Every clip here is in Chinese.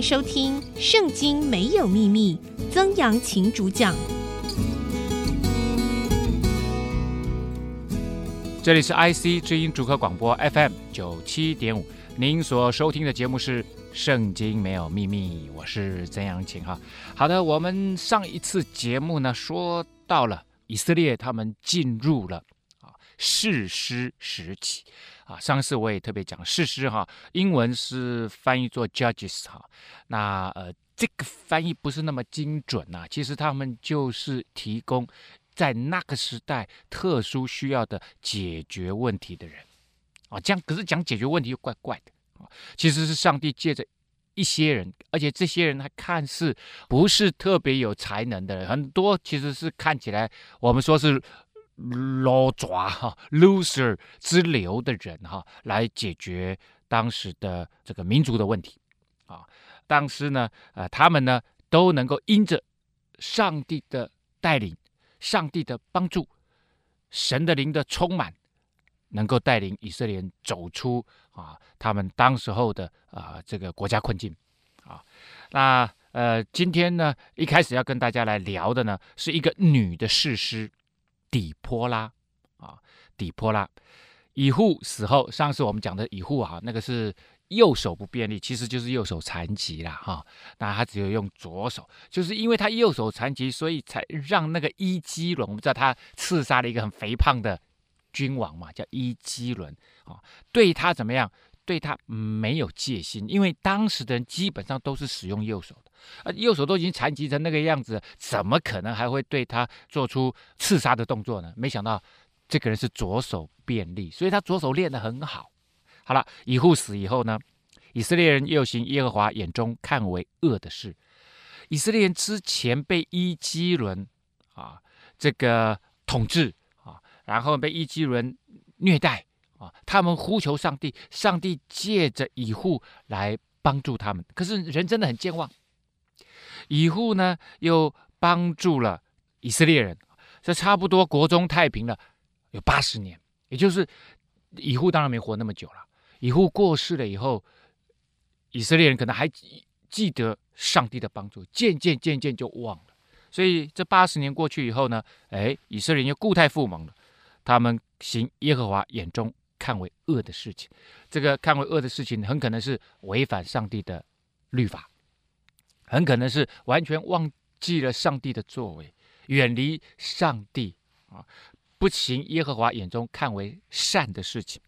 收听《圣经没有秘密》，曾阳晴主讲。这里是 IC 知音主客广播 FM 九七点五，您所收听的节目是《圣经没有秘密》，我是曾阳晴哈。好的，我们上一次节目呢，说到了以色列他们进入了士师时期。啊，上次我也特别讲士师哈，英文是翻译作 Judges 哈，那呃这个翻译不是那么精准呐、啊，其实他们就是提供在那个时代特殊需要的解决问题的人，啊，这样可是讲解决问题又怪怪的啊，其实是上帝借着一些人，而且这些人还看似不是特别有才能的人，很多其实是看起来我们说是。老爪哈，loser 之流的人哈，来解决当时的这个民族的问题啊。当时呢，呃，他们呢都能够因着上帝的带领、上帝的帮助、神的灵的充满，能够带领以色列人走出啊他们当时候的啊这个国家困境啊。那呃，今天呢，一开始要跟大家来聊的呢，是一个女的士师。底坡拉啊，底坡拉，以户死后，上次我们讲的以户啊，那个是右手不便利，其实就是右手残疾了哈。那他只有用左手，就是因为他右手残疾，所以才让那个伊基伦，我们知道他刺杀了一个很肥胖的君王嘛，叫伊基伦啊，对他怎么样？对他没有戒心，因为当时的人基本上都是使用右手的，啊，右手都已经残疾成那个样子，怎么可能还会对他做出刺杀的动作呢？没想到这个人是左手便利，所以他左手练得很好。好了，以护死以后呢，以色列人又行耶和华眼中看为恶的事。以色列人之前被伊基伦啊这个统治啊，然后被伊基伦虐待。啊，他们呼求上帝，上帝借着以护来帮助他们。可是人真的很健忘，以户呢又帮助了以色列人，这差不多国中太平了，有八十年。也就是以户当然没活那么久了。以户过世了以后，以色列人可能还记得上帝的帮助，渐渐渐渐就忘了。所以这八十年过去以后呢，哎，以色列人又故态复萌了，他们行耶和华眼中。看为恶的事情，这个看为恶的事情，很可能是违反上帝的律法，很可能是完全忘记了上帝的作为，远离上帝啊，不行耶和华眼中看为善的事情。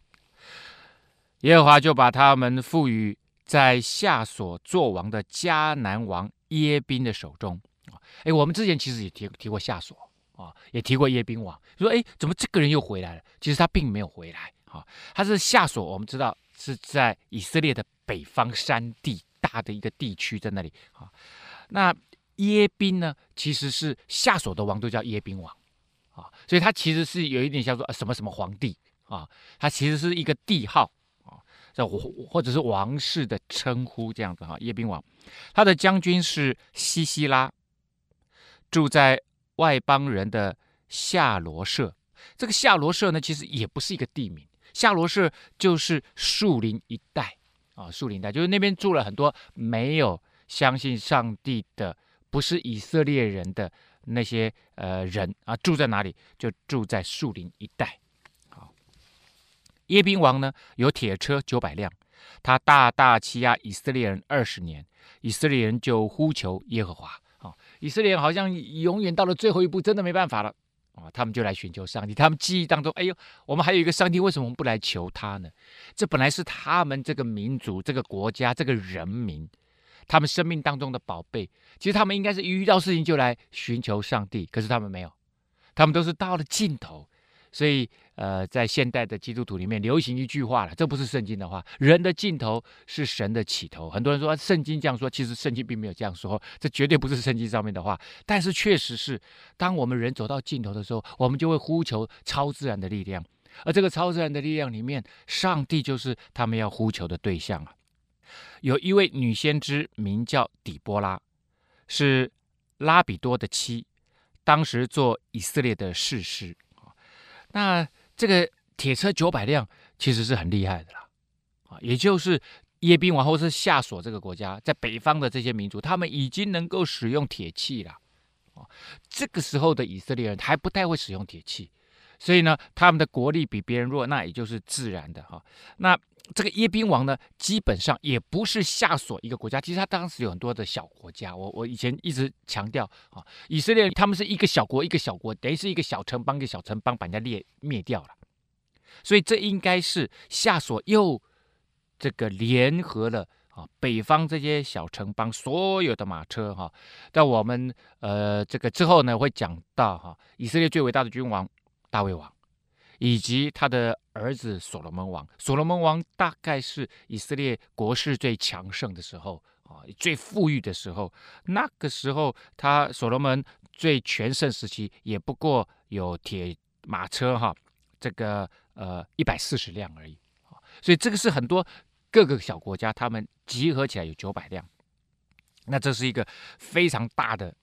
耶和华就把他们赋予在夏所作王的迦南王耶宾的手中啊。哎，我们之前其实也提提过夏所啊，也提过耶宾王，说哎，怎么这个人又回来了？其实他并没有回来。啊，他是夏所，我们知道是在以色列的北方山地他的一个地区，在那里啊。那耶宾呢，其实是夏琐的王都叫耶宾王啊，所以他其实是有一点像说什么什么皇帝啊，他其实是一个帝号啊，这或者是王室的称呼这样子哈。耶宾王，他的将军是西西拉，住在外邦人的夏罗舍。这个夏罗舍呢，其实也不是一个地名。夏罗舍就是树林一带啊，树林带就是那边住了很多没有相信上帝的，不是以色列人的那些呃人啊，住在哪里？就住在树林一带。好，耶宾王呢，有铁车九百辆，他大大欺压以色列人二十年，以色列人就呼求耶和华。啊，以色列人好像永远到了最后一步，真的没办法了。啊，他们就来寻求上帝。他们记忆当中，哎呦，我们还有一个上帝，为什么不来求他呢？这本来是他们这个民族、这个国家、这个人民，他们生命当中的宝贝。其实他们应该是一遇到事情就来寻求上帝，可是他们没有，他们都是到了尽头。所以，呃，在现代的基督徒里面流行一句话了，这不是圣经的话，人的尽头是神的起头。很多人说圣经这样说，其实圣经并没有这样说，这绝对不是圣经上面的话。但是确实是，当我们人走到尽头的时候，我们就会呼求超自然的力量，而这个超自然的力量里面，上帝就是他们要呼求的对象啊。有一位女先知名叫底波拉，是拉比多的妻，当时做以色列的士师。那这个铁车九百辆其实是很厉害的啦，啊，也就是耶宾王后是夏琐这个国家，在北方的这些民族，他们已经能够使用铁器了。啊，这个时候的以色列人还不太会使用铁器，所以呢，他们的国力比别人弱，那也就是自然的哈。那这个耶宾王呢，基本上也不是夏琐一个国家，其实他当时有很多的小国家。我我以前一直强调啊，以色列他们是一个小国一个小国，等于是一个小城邦一个小城邦把人家灭灭掉了，所以这应该是夏琐又。这个联合了啊，北方这些小城邦所有的马车哈，在我们呃这个之后呢会讲到哈，以色列最伟大的君王大卫王，以及他的儿子所罗门王。所罗门王大概是以色列国势最强盛的时候啊，最富裕的时候。那个时候他所罗门最全盛时期也不过有铁马车哈，这个呃一百四十辆而已。所以这个是很多。各个小国家，他们集合起来有九百辆，那这是一个非常大的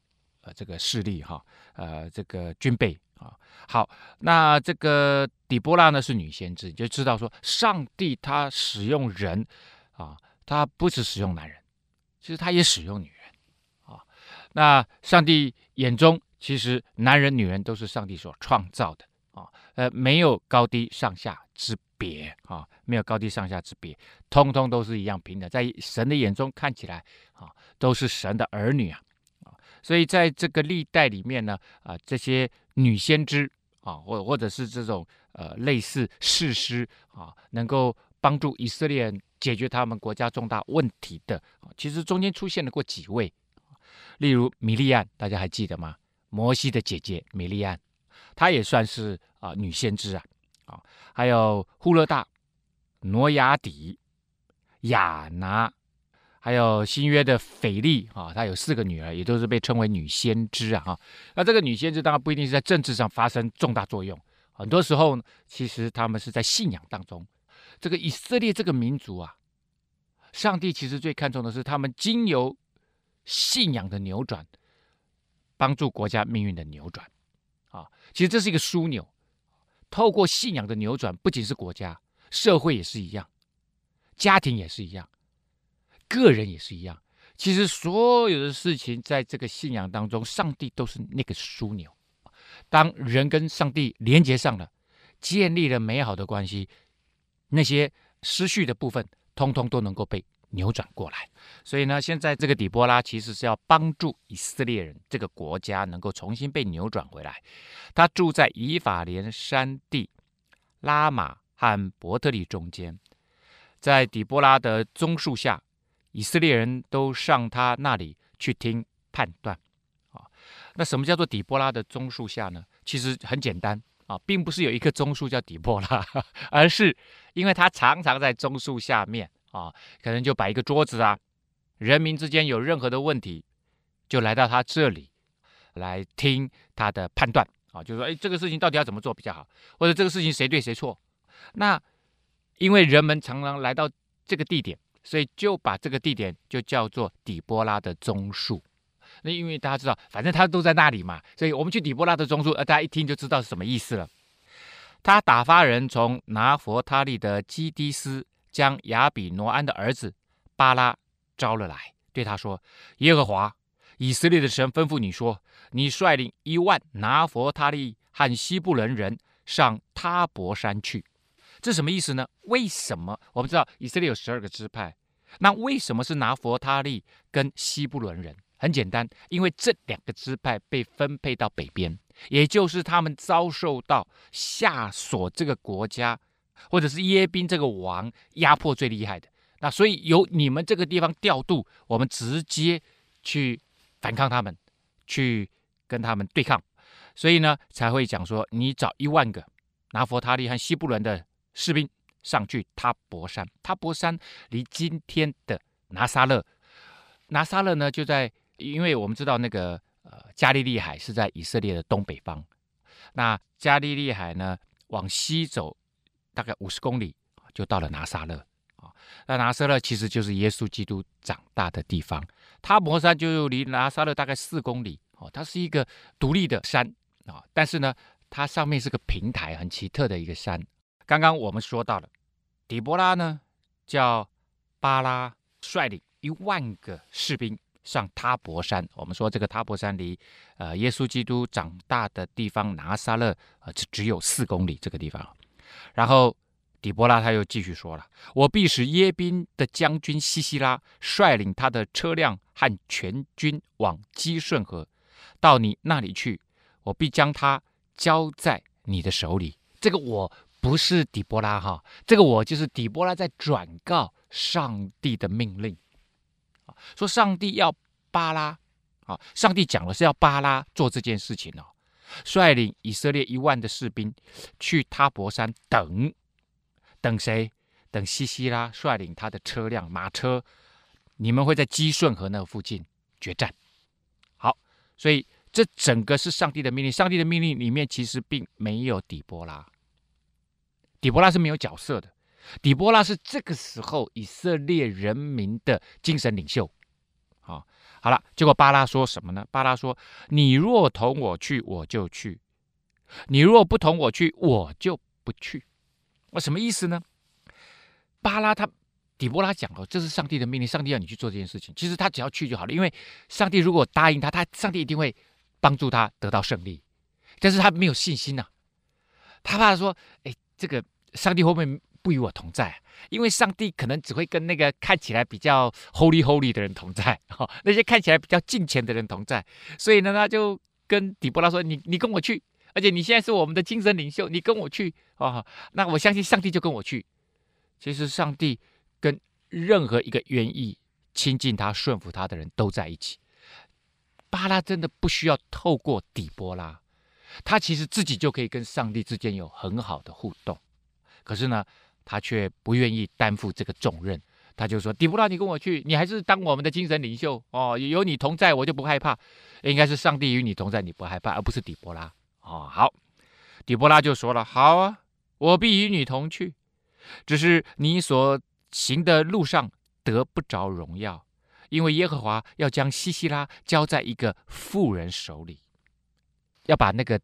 呃这个势力哈，呃这个军备啊。好，那这个底波拉呢是女先知，就知道说上帝他使用人啊，他不是使用男人，其实他也使用女人啊。那上帝眼中其实男人女人都是上帝所创造的啊，呃没有高低上下之别啊，没有高低上下之别，通通都是一样平等，在神的眼中看起来啊，都是神的儿女啊，所以在这个历代里面呢啊，这些女先知啊，或或者是这种呃类似士师啊，能够帮助以色列解决他们国家重大问题的，其实中间出现了过几位，例如米利暗，大家还记得吗？摩西的姐姐米利暗，她也算是啊女先知啊。啊，还有呼勒大、挪亚底、亚拿，还有新约的腓力啊，他有四个女儿，也都是被称为女先知啊。哈，那这个女先知当然不一定是在政治上发生重大作用，很多时候，其实他们是在信仰当中。这个以色列这个民族啊，上帝其实最看重的是他们经由信仰的扭转，帮助国家命运的扭转。啊，其实这是一个枢纽。透过信仰的扭转，不仅是国家，社会也是一样，家庭也是一样，个人也是一样。其实所有的事情，在这个信仰当中，上帝都是那个枢纽。当人跟上帝连接上了，建立了美好的关系，那些失去的部分，通通都能够被扭转过来。所以呢，现在这个底波拉其实是要帮助以色列人这个国家能够重新被扭转回来。他住在以法莲山地拉玛和伯特利中间，在底波拉的棕树下，以色列人都上他那里去听判断。啊，那什么叫做底波拉的棕树下呢？其实很简单啊，并不是有一棵棕树叫底波拉，而是因为他常常在棕树下面啊，可能就摆一个桌子啊。人民之间有任何的问题，就来到他这里来听他的判断啊，就说，哎，这个事情到底要怎么做比较好，或者这个事情谁对谁错？那因为人们常常来到这个地点，所以就把这个地点就叫做底波拉的棕树。那因为大家知道，反正他都在那里嘛，所以我们去底波拉的棕树，呃，大家一听就知道是什么意思了。他打发人从拿弗他利的基低斯，将亚比挪安的儿子巴拉。招了来，对他说：“耶和华以色列的神吩咐你说，你率领一万拿弗他利和西布伦人上他伯山去。”这什么意思呢？为什么我们知道以色列有十二个支派？那为什么是拿弗他利跟西布伦人？很简单，因为这两个支派被分配到北边，也就是他们遭受到夏所这个国家，或者是耶宾这个王压迫最厉害的。那所以由你们这个地方调度，我们直接去反抗他们，去跟他们对抗，所以呢才会讲说，你找一万个拿弗他利和西布伦的士兵上去他博山。他博山离今天的拿撒勒，拿撒勒呢就在，因为我们知道那个呃加利利海是在以色列的东北方，那加利利海呢往西走大概五十公里就到了拿撒勒。那拿撒勒其实就是耶稣基督长大的地方，他博山就离拿撒勒大概四公里哦，它是一个独立的山啊，但是呢，它上面是个平台，很奇特的一个山。刚刚我们说到了底波拉呢，叫巴拉率领一万个士兵上塔伯山。我们说这个塔伯山离呃耶稣基督长大的地方拿撒勒呃只只有四公里这个地方。然后底波拉他又继续说了：“我必使耶宾的将军西西拉率领他的车辆和全军往基顺河，到你那里去。我必将他交在你的手里。”这个我不是底波拉哈，这个我就是底波拉在转告上帝的命令，说上帝要巴拉啊，上帝讲的是要巴拉做这件事情哦，率领以色列一万的士兵去他伯山等，等谁？等西西拉率领他的车辆马车，你们会在基顺河那附近决战。好，所以。这整个是上帝的命令，上帝的命令里面其实并没有底波拉，底波拉是没有角色的，底波拉是这个时候以色列人民的精神领袖。好，好了，结果巴拉说什么呢？巴拉说：“你若同我去，我就去；你若不同我去，我就不去。”我什么意思呢？巴拉他底波拉讲哦，这是上帝的命令，上帝要你去做这件事情。其实他只要去就好了，因为上帝如果答应他，他上帝一定会。帮助他得到胜利，但是他没有信心呐、啊，他怕说，哎，这个上帝会不会不与我同在？因为上帝可能只会跟那个看起来比较 holy holy 的人同在，哈、哦，那些看起来比较敬虔的人同在，所以呢，他就跟底波拉说：“你你跟我去，而且你现在是我们的精神领袖，你跟我去啊、哦，那我相信上帝就跟我去。其实上帝跟任何一个愿意亲近他、顺服他的人都在一起。”巴拉真的不需要透过底波拉，他其实自己就可以跟上帝之间有很好的互动。可是呢，他却不愿意担负这个重任。他就说：“底波拉，你跟我去，你还是当我们的精神领袖哦。有你同在，我就不害怕。应该是上帝与你同在，你不害怕，而不是底波拉哦。”好，底波拉就说了：“好啊，我必与你同去，只是你所行的路上得不着荣耀。”因为耶和华要将西西拉交在一个妇人手里，要把那个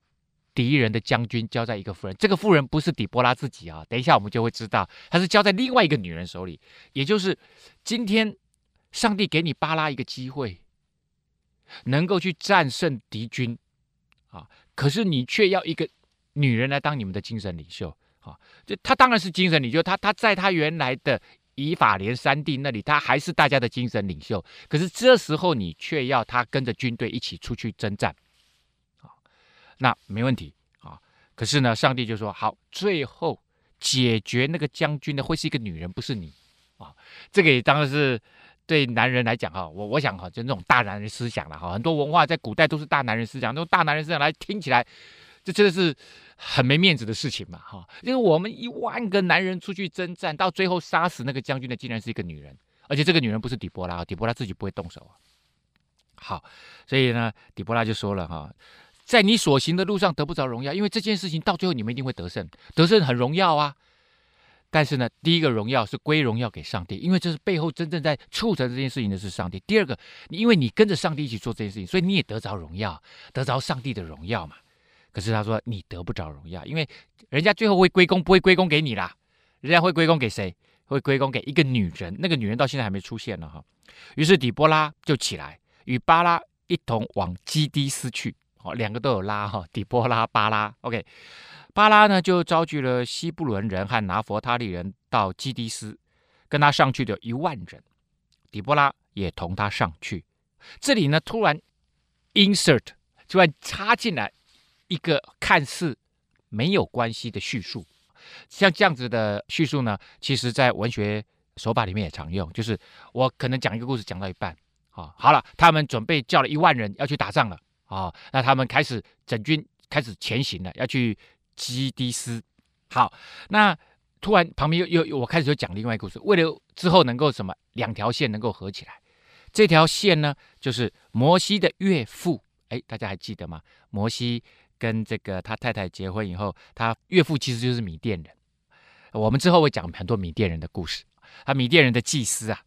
敌人的将军交在一个妇人。这个妇人不是底波拉自己啊，等一下我们就会知道，他是交在另外一个女人手里。也就是今天，上帝给你巴拉一个机会，能够去战胜敌军啊，可是你却要一个女人来当你们的精神领袖啊。就他当然是精神领袖，他他在他原来的。以法莲山地那里，他还是大家的精神领袖。可是这时候，你却要他跟着军队一起出去征战，那没问题啊。可是呢，上帝就说：好，最后解决那个将军的会是一个女人，不是你啊。这个也当然是对男人来讲哈，我我想哈，就那种大男人思想了哈。很多文化在古代都是大男人思想，那种大男人思想来听起来。这真的是很没面子的事情嘛，哈！因为我们一万个男人出去征战，到最后杀死那个将军的竟然是一个女人，而且这个女人不是底波拉，底波拉自己不会动手啊。好，所以呢，底波拉就说了哈，在你所行的路上得不着荣耀，因为这件事情到最后你们一定会得胜，得胜很荣耀啊。但是呢，第一个荣耀是归荣耀给上帝，因为这是背后真正在促成这件事情的是上帝。第二个，因为你跟着上帝一起做这件事情，所以你也得着荣耀，得着上帝的荣耀嘛。可是他说你得不着荣耀，因为人家最后会归功，不会归功给你啦，人家会归功给谁？会归功给一个女人，那个女人到现在还没出现呢哈。于是底波拉就起来，与巴拉一同往基低斯去。哦，两个都有拉哈，底波拉、巴拉。OK，巴拉呢就召集了西布伦人和拿弗他利人到基低斯，跟他上去的一万人，底波拉也同他上去。这里呢突然 insert 突然插进来。一个看似没有关系的叙述，像这样子的叙述呢，其实在文学手法里面也常用。就是我可能讲一个故事讲到一半，啊、好了，他们准备叫了一万人要去打仗了，啊、那他们开始整军开始前行了，要去基低斯。好，那突然旁边又又我开始就讲另外一个故事，为了之后能够什么两条线能够合起来，这条线呢就是摩西的岳父，哎，大家还记得吗？摩西。跟这个他太太结婚以后，他岳父其实就是米甸人。我们之后会讲很多米甸人的故事。他米甸人的祭司啊，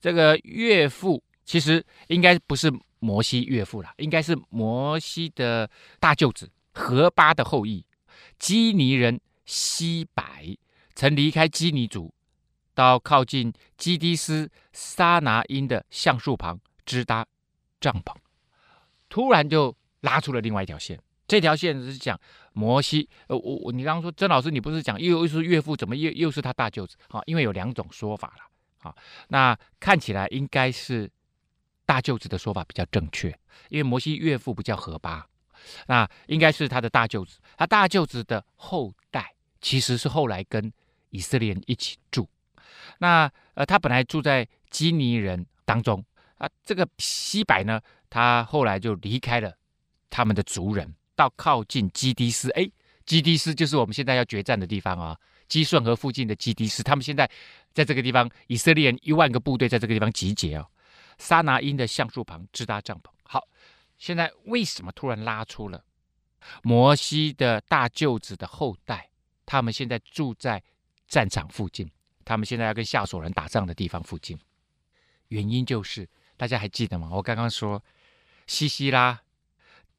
这个岳父其实应该不是摩西岳父啦，应该是摩西的大舅子何巴的后裔。基尼人西百曾离开基尼族到靠近基低斯沙拿因的橡树旁支搭帐篷，突然就拉出了另外一条线。这条线是讲摩西，呃，我我你刚刚说曾老师，你不是讲又又是岳父，怎么又又是他大舅子？啊，因为有两种说法了。啊，那看起来应该是大舅子的说法比较正确，因为摩西岳父不叫何巴，那应该是他的大舅子。他大舅子的后代其实是后来跟以色列人一起住。那呃，他本来住在基尼人当中啊，这个西百呢，他后来就离开了他们的族人，到靠近基低斯。哎，基低斯就是我们现在要决战的地方啊，基顺河附近的基低斯。他们现在在这个地方，以色列人一万个部队在这个地方集结哦。撒拿因的橡树旁支搭帐篷。好，现在为什么突然拉出了摩西的大舅子的后代？他们现在住在战场附近。他们现在要跟夏琐人打仗的地方附近，原因就是大家还记得吗？我刚刚说，西西拉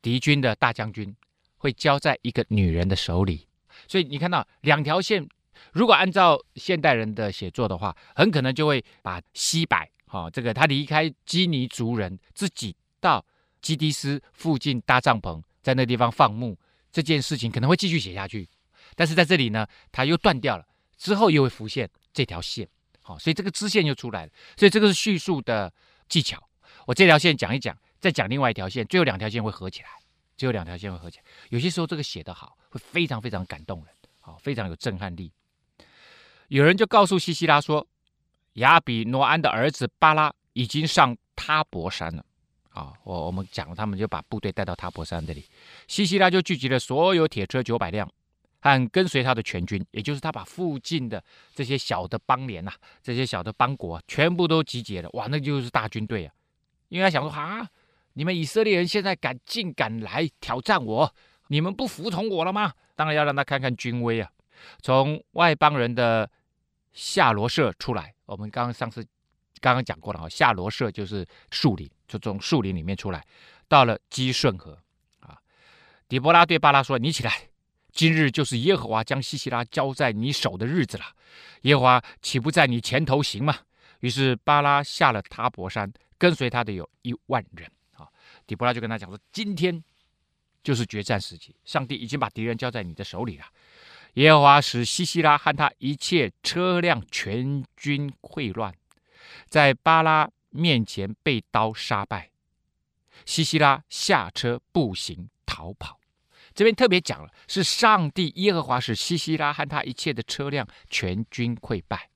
敌军的大将军会交在一个女人的手里，所以你看到两条线，如果按照现代人的写作的话，很可能就会把西百哈这个他离开基尼族人，自己到基低斯附近搭帐篷，在那地方放牧这件事情可能会继续写下去，但是在这里呢，他又断掉了，之后又会浮现。这条线，好，所以这个支线就出来了。所以这个是叙述的技巧。我这条线讲一讲，再讲另外一条线，最后两条线会合起来。最后两条线会合起来。有些时候这个写得好，会非常非常感动人，好，非常有震撼力。有人就告诉西西拉说，亚比挪安的儿子巴拉已经上他泊山了。啊，我我们讲，他们就把部队带到他泊山这里。西西拉就聚集了所有铁车九百辆。和跟随他的全军，也就是他把附近的这些小的邦联呐、这些小的邦国、全部都集结了，哇，那就是大军队啊！因为他想说啊，你们以色列人现在敢竟敢来挑战我，你们不服从我了吗？当然要让他看看军威啊！从外邦人的夏罗舍出来，我们刚刚上次刚刚讲过了哈，夏罗舍就是树林，就从树林里面出来，到了基顺河啊。底波拉对巴拉说：“你起来。”今日就是耶和华将西西拉交在你手的日子了，耶和华岂不在你前头行吗？于是巴拉下了他泊山，跟随他的有一万人。啊，底波拉就跟他讲说：“今天就是决战时期，上帝已经把敌人交在你的手里了。耶和华使西西拉和他一切车辆全军溃乱，在巴拉面前被刀杀败。西西拉下车步行逃跑。”这边特别讲了，是上帝耶和华使西西拉和他一切的车辆全军溃败，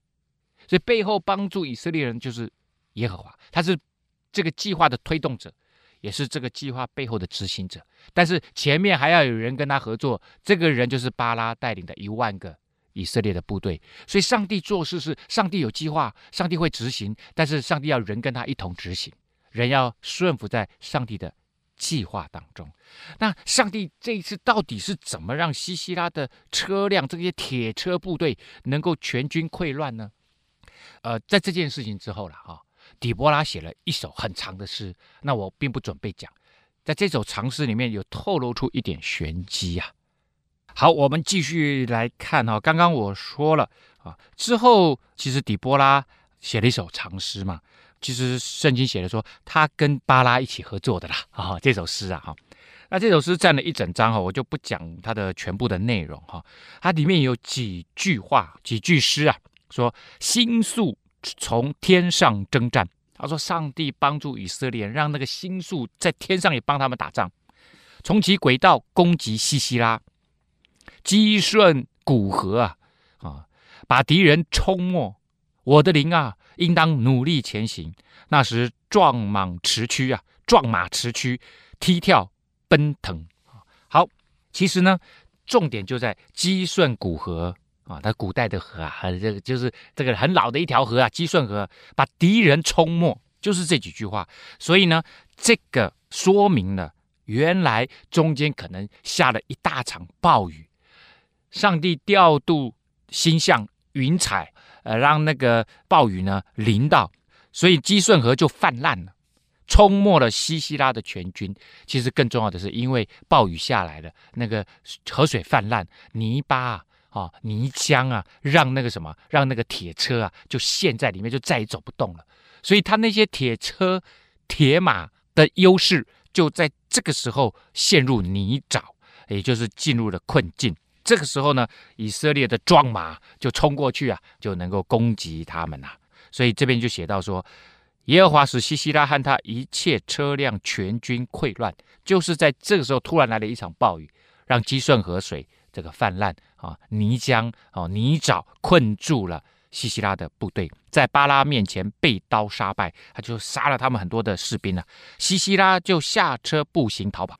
所以背后帮助以色列人就是耶和华，他是这个计划的推动者，也是这个计划背后的执行者。但是前面还要有人跟他合作，这个人就是巴拉带领的一万个以色列的部队。所以上帝做事是上帝有计划，上帝会执行，但是上帝要人跟他一同执行，人要顺服在上帝的计划当中，那上帝这一次到底是怎么让西西拉的车辆这些铁车部队能够全军溃乱呢？呃，在这件事情之后了哈，底波拉写了一首很长的诗，那我并不准备讲，在这首长诗里面有透露出一点玄机呀。好，我们继续来看哈，刚刚我说了啊，之后其实底波拉写了一首长诗嘛。其实圣经写的说，他跟巴拉一起合作的啦，啊，这首诗啊，哈，那这首诗占了一整章哈，我就不讲它的全部的内容哈，它里面有几句话，几句诗啊，说星宿从天上征战，他说上帝帮助以色列，让那个星宿在天上也帮他们打仗，从其轨道攻击西西拉，击顺古河啊，啊，把敌人冲没，我的灵啊。应当努力前行。那时壮莽驰驱啊，壮马驰驱，踢跳奔腾。好，其实呢，重点就在击顺古河啊，它古代的河啊，这个就是这个很老的一条河啊，基顺河把敌人冲没，就是这几句话。所以呢，这个说明了原来中间可能下了一大场暴雨，上帝调度星象云彩。呃，让那个暴雨呢淋到，所以基顺河就泛滥了，冲没了西西拉的全军。其实更重要的是，因为暴雨下来了，那个河水泛滥，泥巴啊，啊泥浆啊，让那个什么，让那个铁车啊就陷在里面，就再也走不动了。所以他那些铁车、铁马的优势就在这个时候陷入泥沼，也就是进入了困境。这个时候呢，以色列的壮马就冲过去啊，就能够攻击他们呐、所以这边就写到说，耶和华使西西拉和他一切车辆全军溃乱，就是在这个时候突然来了一场暴雨，让基顺河水这个泛滥啊，泥浆啊泥沼困住了西西拉的部队，在巴拉面前被刀杀败，他就杀了他们很多的士兵、啊。西西拉就下车步行逃跑，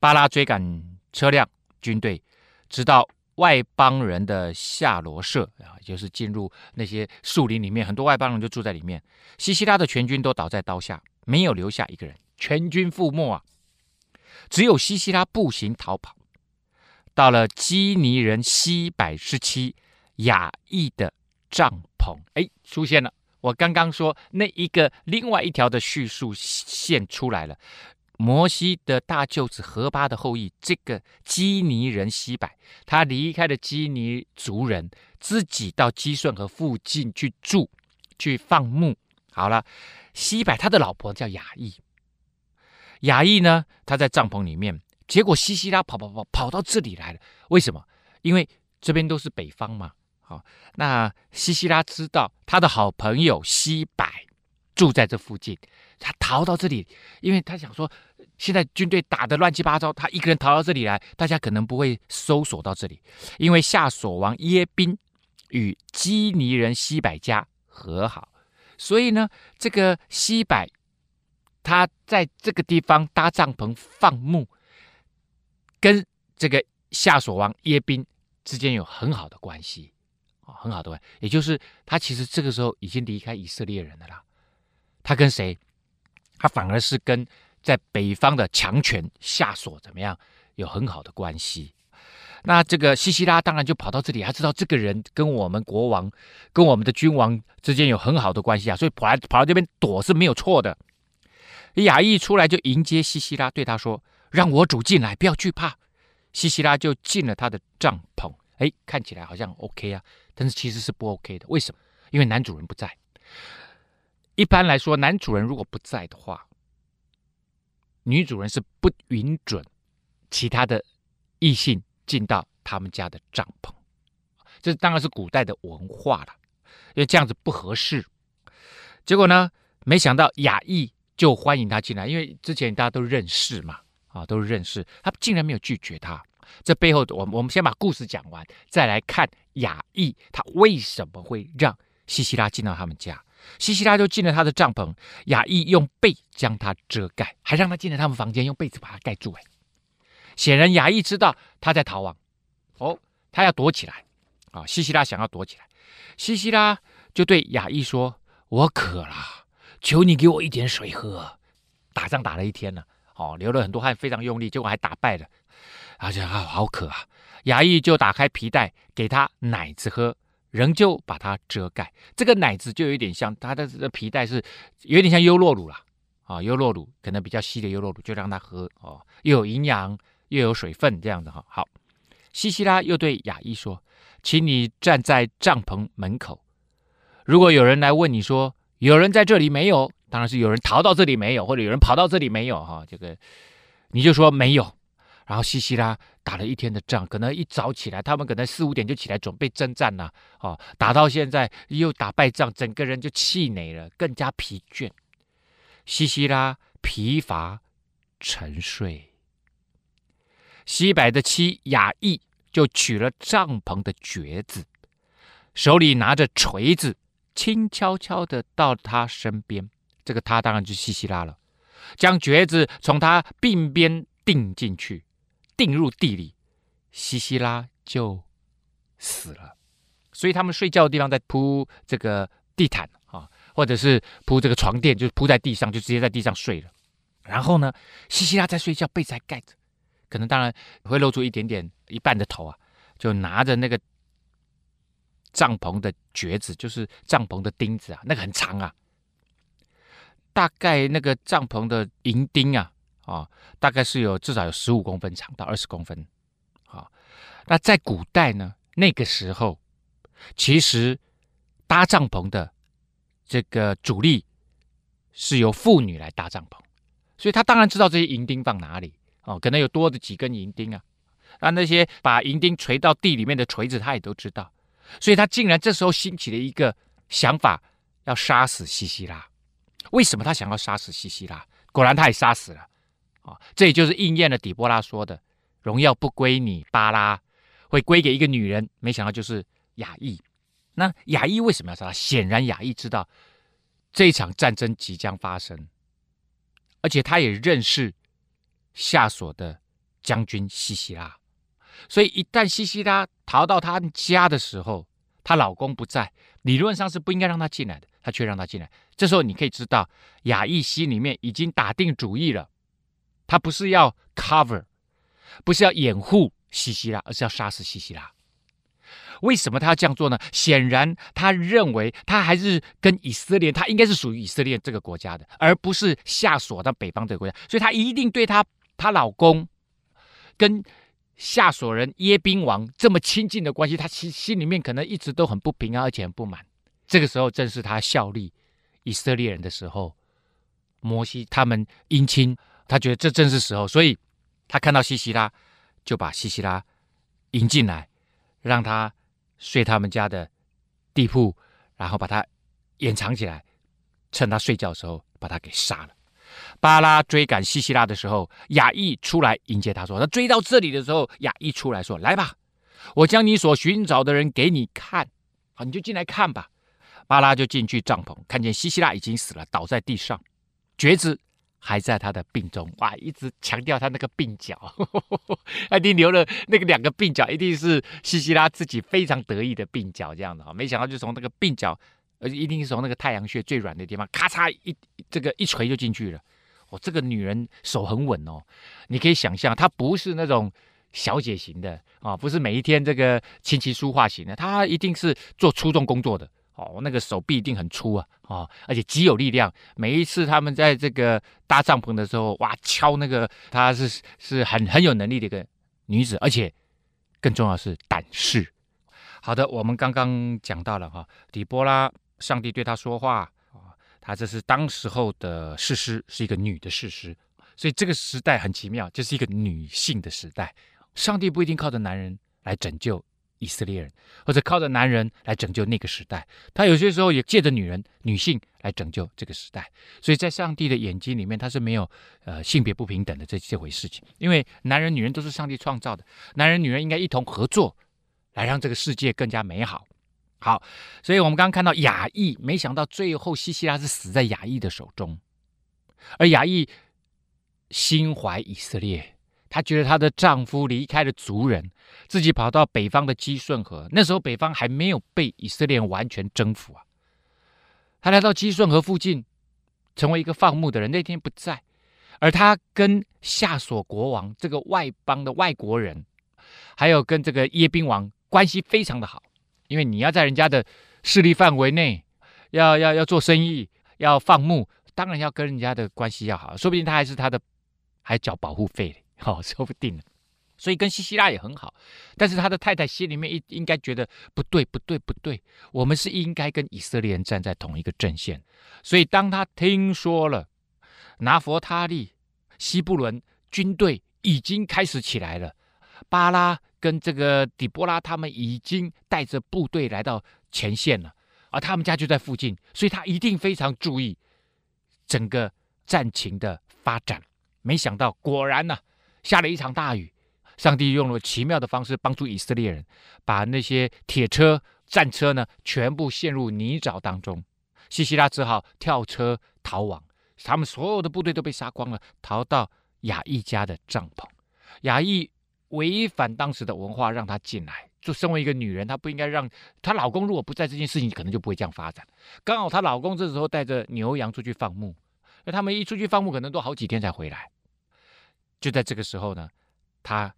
巴拉追赶车辆军队。直到外邦人的夏罗舍啊，就是进入那些树林里面，很多外邦人就住在里面。西西拉的全军都倒在刀下，没有留下一个人，全军覆没啊！只有西西拉步行逃跑，到了基尼人西百之妻亚亿的帐篷，哎，出现了。我刚刚说那一个另外一条的叙述线出来了。摩西的大舅子何巴的后裔，这个基尼人西百，他离开了基尼族人，自己到基顺河附近去住，去放牧。好了，西百他的老婆叫亚亿，亚亿呢，他在帐篷里面，结果西西拉跑跑跑跑到这里来了，为什么？因为这边都是北方嘛。好，那西西拉知道他的好朋友西柏住在这附近。他逃到这里，因为他想说，现在军队打得乱七八糟，他一个人逃到这里来，大家可能不会搜索到这里。因为夏索王耶宾与基尼人西百家和好，所以呢，这个西柏他在这个地方搭帐篷放牧，跟这个夏琐王耶宾之间有很好的关系啊，很好的关系。也就是他其实这个时候已经离开以色列人了啦，他跟谁？他反而是跟在北方的强权夏琐怎么样有很好的关系。那这个西西拉当然就跑到这里，他知道这个人跟我们国王、跟我们的君王之间有很好的关系啊，所以跑来跑到这边躲是没有错的。亚亿出来就迎接西西拉，对他说：“让我主进来，不要惧怕。”西西拉就进了他的帐篷。哎，看起来好像 OK 啊，但是其实是不 OK 的。为什么？因为男主人不在。一般来说，男主人如果不在的话，女主人是不允准其他的异性进到他们家的帐篷。这当然是古代的文化了，因为这样子不合适。结果呢，没想到雅意就欢迎他进来，因为之前大家都认识嘛，啊，都认识，他竟然没有拒绝他。这背后，我们我们先把故事讲完，再来看雅意他为什么会让西西拉进到他们家。西西拉就进了他的帐篷，雅意用被将他遮盖，还让他进了他们房间，用被子把他盖住。哎，显然雅意知道他在逃亡，哦，他要躲起来啊！西西拉想要躲起来，西西拉就对雅意说：“我渴了，求你给我一点水喝。打仗打了一天了，哦，流了很多汗，非常用力，结果还打败了，而且啊，好渴啊！”亚亿就打开皮带，给他奶子喝。仍旧把它遮盖，这个奶子就有点像它的这个皮带是有点像优酪乳了啊，优酪乳可能比较稀的优酪乳，就让他喝哦，又有营养又有水分这样子哈。好，西西拉又对亚亿说：“请你站在帐篷门口，如果有人来问你说有人在这里没有，当然是有人逃到这里没有，或者有人跑到这里没有哈，这个你就说没有。”然后西西拉打了一天的仗，可能一早起来，他们可能四五点就起来准备征战了。哦，打到现在又打败仗，整个人就气馁了，更加疲倦。西西拉疲乏沉睡。西百的妻雅意就取了帐篷的橛子，手里拿着锤子，轻悄悄地到他身边。这个他当然就是西西拉了，将橛子从他鬓边钉进去。钉入地里，西西拉就死了。所以他们睡觉的地方在铺这个地毯啊，或者是铺这个床垫，就铺在地上，就直接在地上睡了。然后呢，西西拉在睡觉，被子还盖着，可能当然会露出一点点一半的头啊，就拿着那个帐篷的橛子，就是帐篷的钉子啊，那个很长啊，大概那个帐篷的银钉啊。啊、大概是有至少有十五公分长到二十公分，好、那在古代呢，那个时候，其实搭帐篷的这个主力是由妇女来搭帐篷，所以他当然知道这些银钉放哪里哦，可能有多的几根银钉啊。啊，那些把银钉锤到地里面的锤子，他也都知道，所以他竟然这时候兴起了一个想法，要杀死西西拉。为什么他想要杀死西西拉？果然他也杀死了啊、哦！这也就是应验了底波拉说的：“荣耀不归你，巴拉，会归给一个女人。”没想到就是雅意。那雅意为什么要杀他？显然雅意知道这场战争即将发生，而且他也认识夏琐的将军西西拉。所以，一旦西西拉逃到他家的时候，她老公不在，理论上是不应该让她进来的，他却让他进来。这时候，你可以知道，亚裔心里面已经打定主意了，他不是要 cover，不是要掩护西西拉，而是要杀死西西拉。为什么他要这样做呢？显然，他认为他还是跟以色列，他应该是属于以色列这个国家的，而不是夏琐的北方这个国家。所以，他一定对他她老公跟。夏琐人耶宾王这么亲近的关系，他心心里面可能一直都很不平安，而且很不满。这个时候正是他效力以色列人的时候，摩西他们姻亲，他觉得这正是时候，所以他看到西西拉，就把西西拉迎进来，让他睡他们家的地铺，然后把他掩藏起来，趁他睡觉的时候把他给杀了。巴拉追赶西西拉的时候，亚裔出来迎接他说：“他追到这里的时候，亚裔出来说：‘来吧，我将你所寻找的人给你看，好，你就进来看吧。’巴拉就进去帐篷，看见西西拉已经死了，倒在地上，橛子还在他的鬓中。哇，一直强调他那个鬓角，他一定留了那个两个鬓角，一定是西西拉自己非常得意的鬓角，这样的哈。没想到就从那个鬓角。”而且一定是从那个太阳穴最软的地方，咔嚓一这个一锤就进去了。哦，这个女人手很稳哦，你可以想象，她不是那种小姐型的啊、不是每一天这个琴棋书画型的，她一定是做粗重工作的。哦，那个手臂一定很粗啊，哦，而且极有力量。每一次他们在这个搭帐篷的时候，哇，敲那个，她是是很很有能力的一个女子，而且更重要是胆识。好的，我们刚刚讲到了哈、哦，底波拉。上帝对她说话啊，他这是当时候的士师，是一个女的士师，所以这个时代很奇妙，就是一个女性的时代。上帝不一定靠着男人来拯救以色列人，或者靠着男人来拯救那个时代，他有些时候也借着女人、女性来拯救这个时代。所以在上帝的眼睛里面，他是没有呃性别不平等的这这回事情，因为男人、女人都是上帝创造的，男人、女人应该一同合作，来让这个世界更加美好。好，所以我们刚刚看到亚裔，没想到最后西西拉是死在亚裔的手中，而亚裔心怀以色列，她觉得她的丈夫离开了族人，自己跑到北方的基顺河，那时候北方还没有被以色列完全征服啊。她来到基顺河附近，成为一个放牧的人，那天不在，而她跟夏索国王这个外邦的外国人，还有跟这个耶宾王关系非常的好。因为你要在人家的势力范围内，要要要做生意，要放牧，当然要跟人家的关系要好，说不定他还是他的，还缴保护费，好、哦，说不定。所以跟西西拉也很好，但是他的太太心里面应应该觉得不对，不对，不对，我们是应该跟以色列人站在同一个阵线。所以当他听说了拿弗他利、西布伦军队已经开始起来了，巴拉。跟这个底波拉他们已经带着部队来到前线了，而他们家就在附近，所以他一定非常注意整个战情的发展。没想到，果然呢、下了一场大雨，上帝用了奇妙的方式帮助以色列人，把那些铁车、战车呢全部陷入泥沼当中。西西拉只好跳车逃亡，他们所有的部队都被杀光了，逃到雅意家的帐篷。雅意。违反当时的文化，让她进来。就身为一个女人，她不应该让她老公如果不在，这件事情可能就不会这样发展。刚好她老公这时候带着牛羊出去放牧，那他们一出去放牧，可能都好几天才回来。就在这个时候呢，他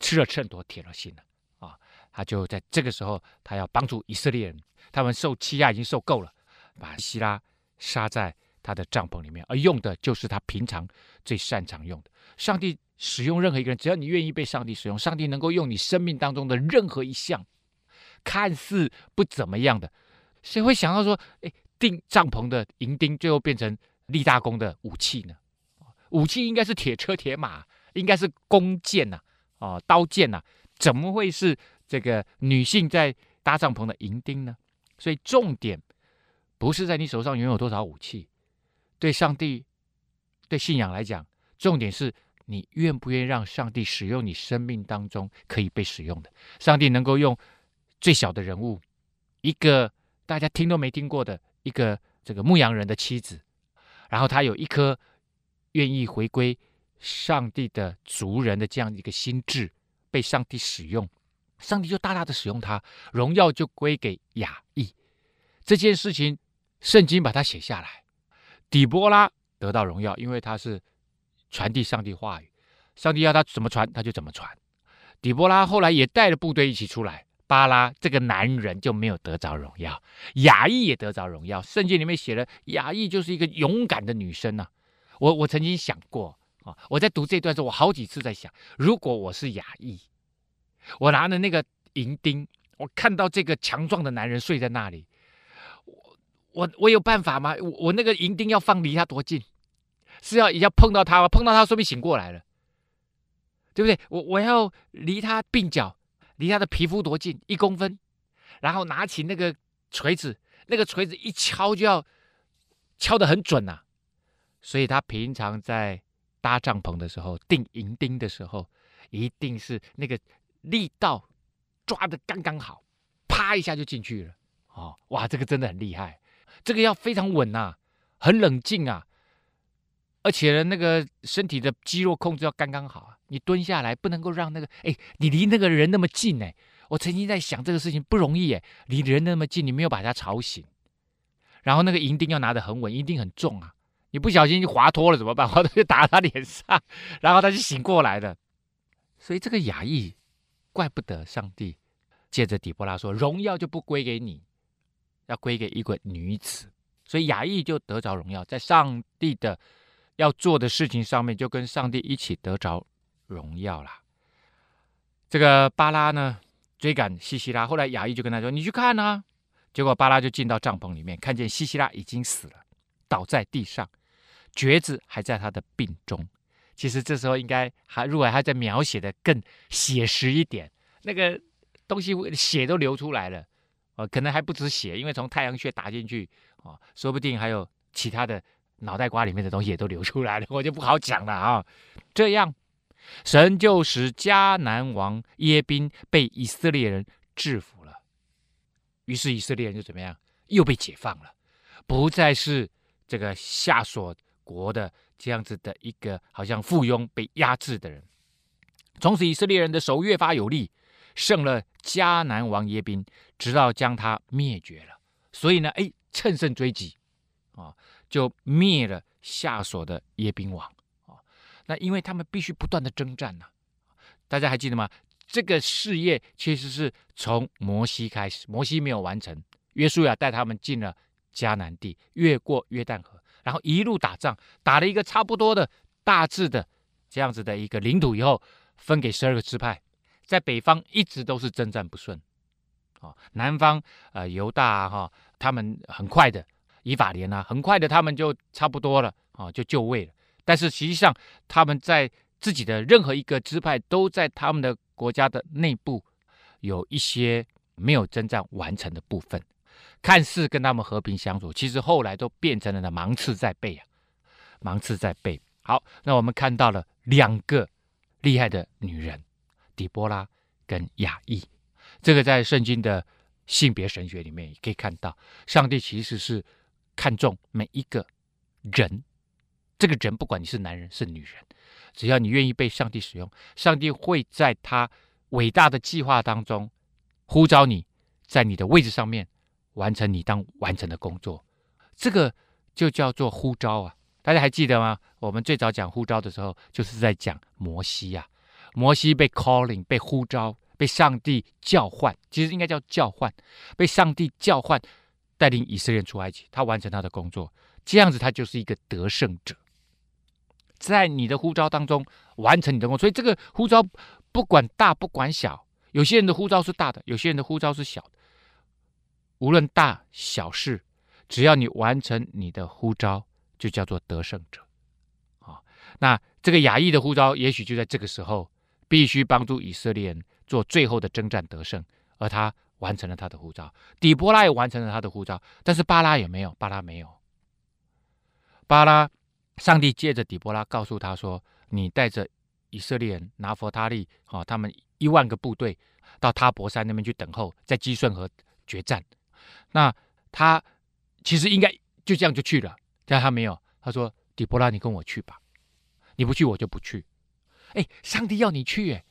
吃了秤砣，铁了心了啊！他就在这个时候，他要帮助以色列人，他们受欺压已经受够了，把希拉杀在他的帐篷里面，而用的就是他平常最擅长用的。上帝。使用任何一个人，只要你愿意被上帝使用，上帝能够用你生命当中的任何一项看似不怎么样的，谁会想到说，哎，钉帐篷的银钉最后变成立大功的武器呢？武器应该是铁车铁马，应该是弓箭呐，啊，刀剑呐，怎么会是这个女性在搭帐篷的营钉呢？所以重点不是在你手上拥有多少武器，对上帝、对信仰来讲，重点是你愿不愿意让上帝使用你生命当中可以被使用的。上帝能够用最小的人物，一个大家听都没听过的一个这个牧羊人的妻子，然后他有一颗。愿意回归上帝的族人的这样一个心智，被上帝使用，上帝就大大的使用他，荣耀就归给亚义。这件事情，圣经把它写下来。底波拉得到荣耀，因为他是传递上帝话语，上帝要他怎么传，他就怎么传。底波拉后来也带着部队一起出来，巴拉这个男人就没有得着荣耀，雅意也得着荣耀。圣经里面写了，雅意就是一个勇敢的女生呐、我我曾经想过啊，我在读这段时候，我好几次在想，如果我是亚义，我拿着那个银钉，我看到这个强壮的男人睡在那里，我我我有办法吗？我我那个银钉要放离他多近？是要要碰到他吗？碰到他说明醒过来了，对不对？我我要离他鬓角，离他的皮肤多近？一公分，然后拿起那个锤子，那个锤子一敲就要敲得很准呐、啊。所以他平常在搭帐篷的时候，钉银钉的时候，一定是那个力道抓的刚刚好，啪一下就进去了。哦，哇，这个真的很厉害，这个要非常稳呐，很冷静啊，而且呢，那个身体的肌肉控制要刚刚好啊。你蹲下来不能够让那个，哎，你离那个人那么近哎，我曾经在想这个事情不容易哎，离人那么近，你没有把他吵醒，然后那个银钉要拿得很稳，营钉很重啊。你不小心就滑脱了怎么办？滑脱就打他脸上，然后他就醒过来了。所以这个亚义，怪不得上帝借着底波拉说，荣耀就不归给你，要归给一个女子。所以亚义就得着荣耀，在上帝的要做的事情上面，就跟上帝一起得着荣耀了。这个巴拉呢，追赶西西拉，后来亚义就跟他说：“你去看啊。”结果巴拉就进到帐篷里面，看见西西拉已经死了，倒在地上。橛子还在他的病中，其实这时候应该还如果还在描写的更写实一点，那个东西血都流出来了，呃，可能还不止血，因为从太阳穴打进去，哦，说不定还有其他的脑袋瓜里面的东西也都流出来了，我就不好讲了啊。这样，神就使迦南王耶宾被以色列人制服了，于是以色列人就怎么样，又被解放了，不再是这个下所。国的这样子的一个好像附庸被压制的人，从此以色列人的手越发有力，胜了迦南王耶宾，直到将他灭绝了。所以呢，哎，乘胜追击啊，就灭了下所的耶宾王啊。那因为他们必须不断的征战呐，大家还记得吗？这个事业其实是从摩西开始，摩西没有完成，约书亚带他们进了迦南地，越过约旦河。然后一路打仗，打了一个差不多的大致的这样子的一个领土以后，分给十二个支派，在北方一直都是征战不顺，啊，南方呃犹大啊哈，他们很快的以法莲啊，很快的他们就差不多了啊，就就位了。但是实际上他们在自己的任何一个支派，都在他们的国家的内部有一些没有征战完成的部分。看似跟他们和平相处，其实后来都变成了呢芒刺在背啊，芒刺在背。好，那我们看到了两个厉害的女人，底波拉跟亚义。这个在圣经的性别神学里面也可以看到，上帝其实是看重每一个人，这个人不管你是男人是女人，只要你愿意被上帝使用，上帝会在他伟大的计划当中呼召你，在你的位置上面。完成你当完成的工作，这个就叫做呼召啊！大家还记得吗？我们最早讲呼召的时候，就是在讲摩西呀、啊。摩西被 calling，被呼召，被上帝叫唤，其实应该叫叫唤，被上帝叫唤，带领以色列出埃及，他完成他的工作，这样子他就是一个得胜者。在你的呼召当中完成你的工作。所以这个呼召不管大不管小，有些人的呼召是大的，有些人的呼召是小的。无论大小事，只要你完成你的呼召，就叫做得胜者。啊，那这个亚亿的呼召，也许就在这个时候，必须帮助以色列人做最后的征战得胜，而他完成了他的呼召。底波拉也完成了他的呼召，但是巴拉有没有？巴拉没有。巴拉，上帝借着底波拉告诉他说：“你带着以色列人拿弗他利，好，他们一万个部队到他伯山那边去等候，在基顺河决战。那他其实应该就这样就去了，但他没有。他说：‘底波拉，你跟我去吧，你不去我就不去。’哎，上帝要你去，哎，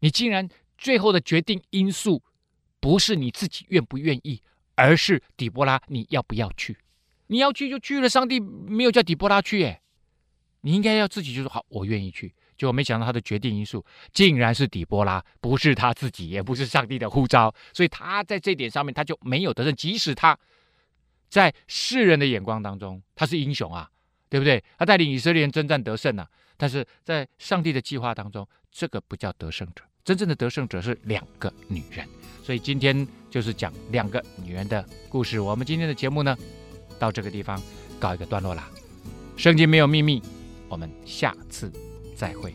你竟然最后的决定因素不是你自己愿不愿意，而是底波拉你要不要去。”你要去就去了，上帝没有叫底波拉去，哎，你应该要自己就说好，我愿意去。结果没想到他的决定因素竟然是底波拉，不是他自己，也不是上帝的呼召，所以他在这点上面他就没有得胜。即使他在世人的眼光当中他是英雄啊，对不对？他带领以色列人征战得胜啊，但是在上帝的计划当中，这个不叫得胜者，真正的得胜者是两个女人。所以今天就是讲两个女人的故事。我们今天的节目呢，到这个地方告一个段落啦，圣经没有秘密，我们下次再会。